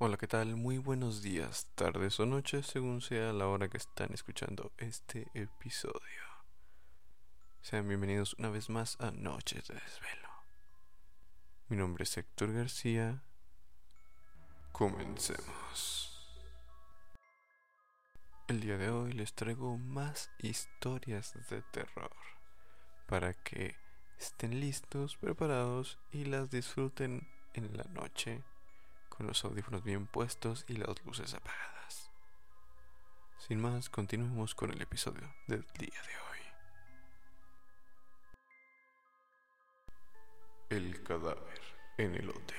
Hola, ¿qué tal? Muy buenos días, tardes o noches, según sea la hora que están escuchando este episodio. Sean bienvenidos una vez más a Noches de Desvelo. Mi nombre es Héctor García. Comencemos. El día de hoy les traigo más historias de terror para que estén listos, preparados y las disfruten en la noche con los audífonos bien puestos y las luces apagadas. Sin más, continuemos con el episodio del día de hoy. El cadáver en el hotel.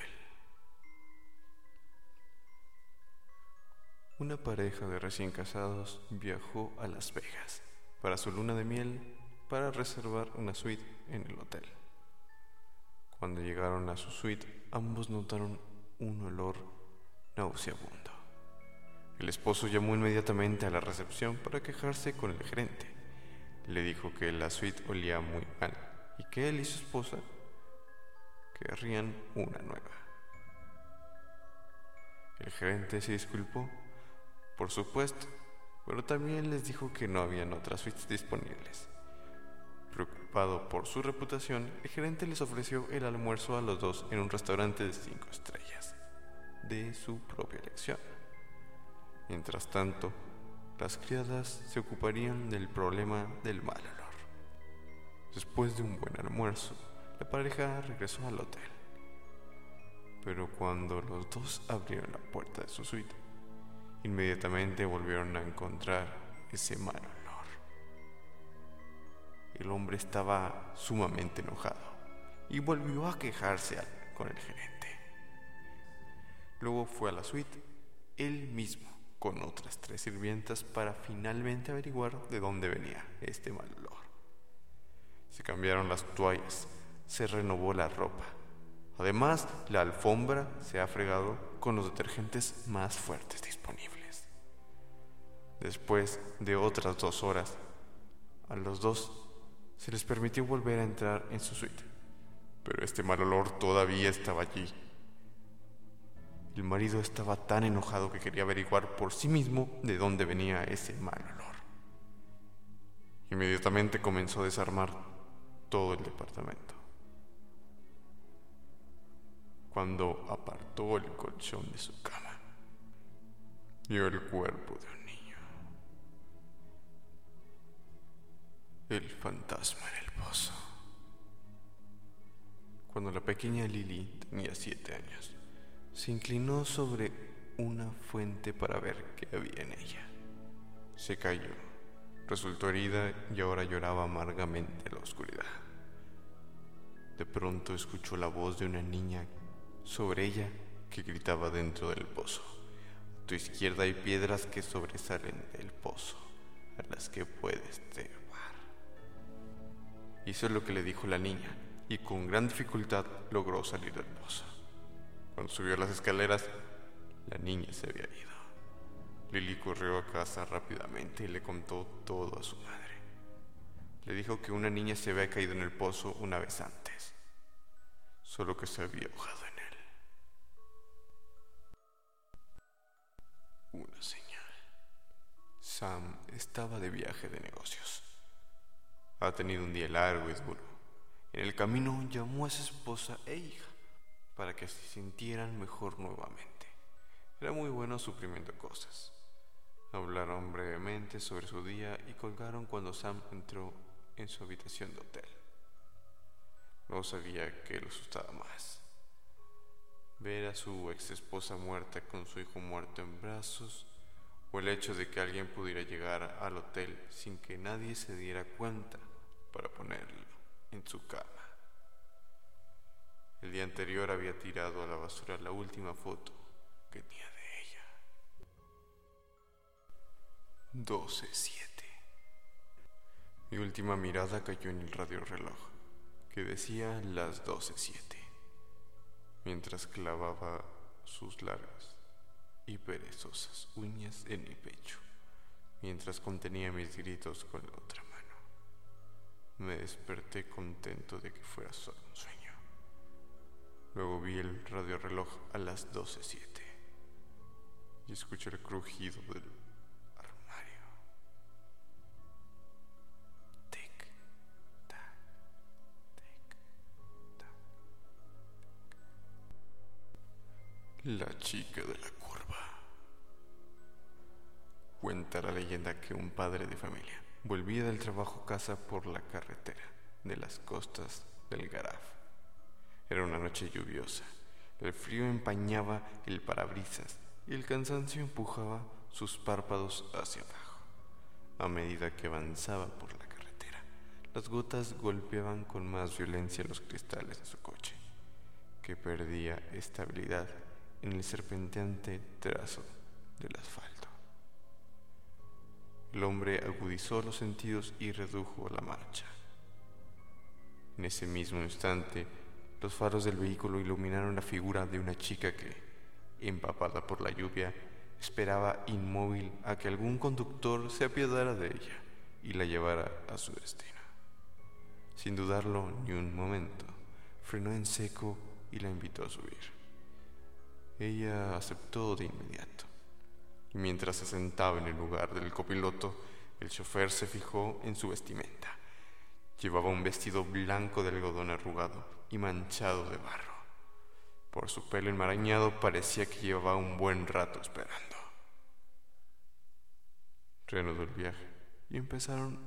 Una pareja de recién casados viajó a Las Vegas para su luna de miel para reservar una suite en el hotel. Cuando llegaron a su suite, ambos notaron un olor nauseabundo. El esposo llamó inmediatamente a la recepción para quejarse con el gerente. Le dijo que la suite olía muy mal y que él y su esposa querrían una nueva. El gerente se disculpó, por supuesto, pero también les dijo que no habían otras suites disponibles. Preocupado por su reputación, el gerente les ofreció el almuerzo a los dos en un restaurante de cinco estrellas, de su propia elección. Mientras tanto, las criadas se ocuparían del problema del mal olor. Después de un buen almuerzo, la pareja regresó al hotel. Pero cuando los dos abrieron la puerta de su suite, inmediatamente volvieron a encontrar ese mal olor. El hombre estaba sumamente enojado y volvió a quejarse con el gerente. Luego fue a la suite él mismo con otras tres sirvientas para finalmente averiguar de dónde venía este mal olor. Se cambiaron las toallas, se renovó la ropa. Además, la alfombra se ha fregado con los detergentes más fuertes disponibles. Después de otras dos horas, a los dos se les permitió volver a entrar en su suite, pero este mal olor todavía estaba allí. El marido estaba tan enojado que quería averiguar por sí mismo de dónde venía ese mal olor. Inmediatamente comenzó a desarmar todo el departamento. Cuando apartó el colchón de su cama, vio el cuerpo de un niño. El fantasma en el pozo. Cuando la pequeña Lily tenía siete años, se inclinó sobre una fuente para ver qué había en ella. Se cayó, resultó herida y ahora lloraba amargamente en la oscuridad. De pronto escuchó la voz de una niña sobre ella que gritaba dentro del pozo. A tu izquierda hay piedras que sobresalen del pozo, a las que puedes trepar. Hizo lo que le dijo la niña y con gran dificultad logró salir del pozo. Cuando subió las escaleras, la niña se había ido. Lily corrió a casa rápidamente y le contó todo a su madre. Le dijo que una niña se había caído en el pozo una vez antes, solo que se había ahogado en él. Una señal. Sam estaba de viaje de negocios. Ha tenido un día largo y duro. En el camino llamó a su esposa e hija para que se sintieran mejor nuevamente. Era muy bueno suprimiendo cosas. Hablaron brevemente sobre su día y colgaron cuando Sam entró en su habitación de hotel. No sabía qué lo asustaba más. Ver a su ex esposa muerta con su hijo muerto en brazos o el hecho de que alguien pudiera llegar al hotel sin que nadie se diera cuenta para ponerlo en su cama. El día anterior había tirado a la basura la última foto que tenía de ella. 12.7. Mi última mirada cayó en el radio reloj, que decía las 12.7, mientras clavaba sus largas y perezosas uñas en mi pecho, mientras contenía mis gritos con la otra mano. Me desperté contento de que fuera solo un sueño. Luego vi el radiorreloj a las 12.07. y escuché el crujido del armario. Tic, tac, tic, tac. La chica de la curva. Cuenta la leyenda que un padre de familia volvía del trabajo casa por la carretera de las costas del Garaf. Era una noche lluviosa. El frío empañaba el parabrisas y el cansancio empujaba sus párpados hacia abajo. A medida que avanzaba por la carretera, las gotas golpeaban con más violencia los cristales de su coche, que perdía estabilidad en el serpenteante trazo del asfalto. El hombre agudizó los sentidos y redujo la marcha. En ese mismo instante, los faros del vehículo iluminaron la figura de una chica que, empapada por la lluvia, esperaba inmóvil a que algún conductor se apiadara de ella y la llevara a su destino. Sin dudarlo ni un momento, frenó en seco y la invitó a subir. Ella aceptó de inmediato, y mientras se sentaba en el lugar del copiloto, el chofer se fijó en su vestimenta. Llevaba un vestido blanco de algodón arrugado y manchado de barro. Por su pelo enmarañado parecía que llevaba un buen rato esperando. Reanudó el viaje y empezaron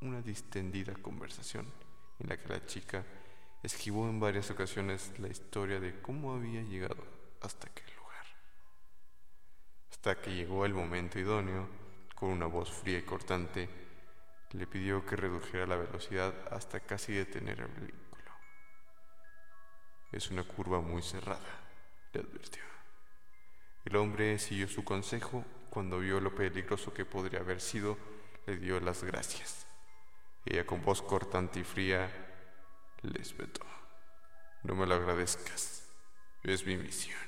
una distendida conversación en la que la chica esquivó en varias ocasiones la historia de cómo había llegado hasta aquel lugar. Hasta que llegó el momento idóneo, con una voz fría y cortante, le pidió que redujera la velocidad hasta casi detener el vehículo. Es una curva muy cerrada, le advirtió. El hombre siguió su consejo. Cuando vio lo peligroso que podría haber sido, le dio las gracias. Ella con voz cortante y fría le espetó. No me lo agradezcas. Es mi misión.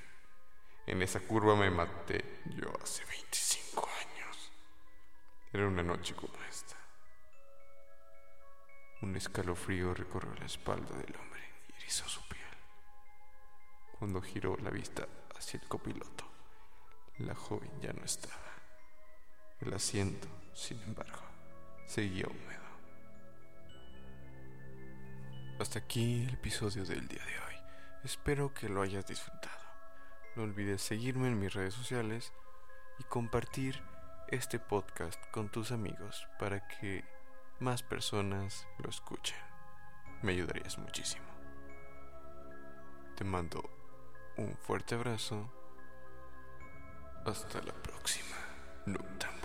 En esa curva me maté yo hace 25 años. Era una noche como esta. Un escalofrío recorrió la espalda del hombre y erizó su piel. Cuando giró la vista hacia el copiloto, la joven ya no estaba. El asiento, sin embargo, seguía húmedo. Hasta aquí el episodio del día de hoy. Espero que lo hayas disfrutado. No olvides seguirme en mis redes sociales y compartir este podcast con tus amigos para que más personas lo escuchen. Me ayudarías muchísimo. Te mando un fuerte abrazo. Hasta la próxima. Noctam.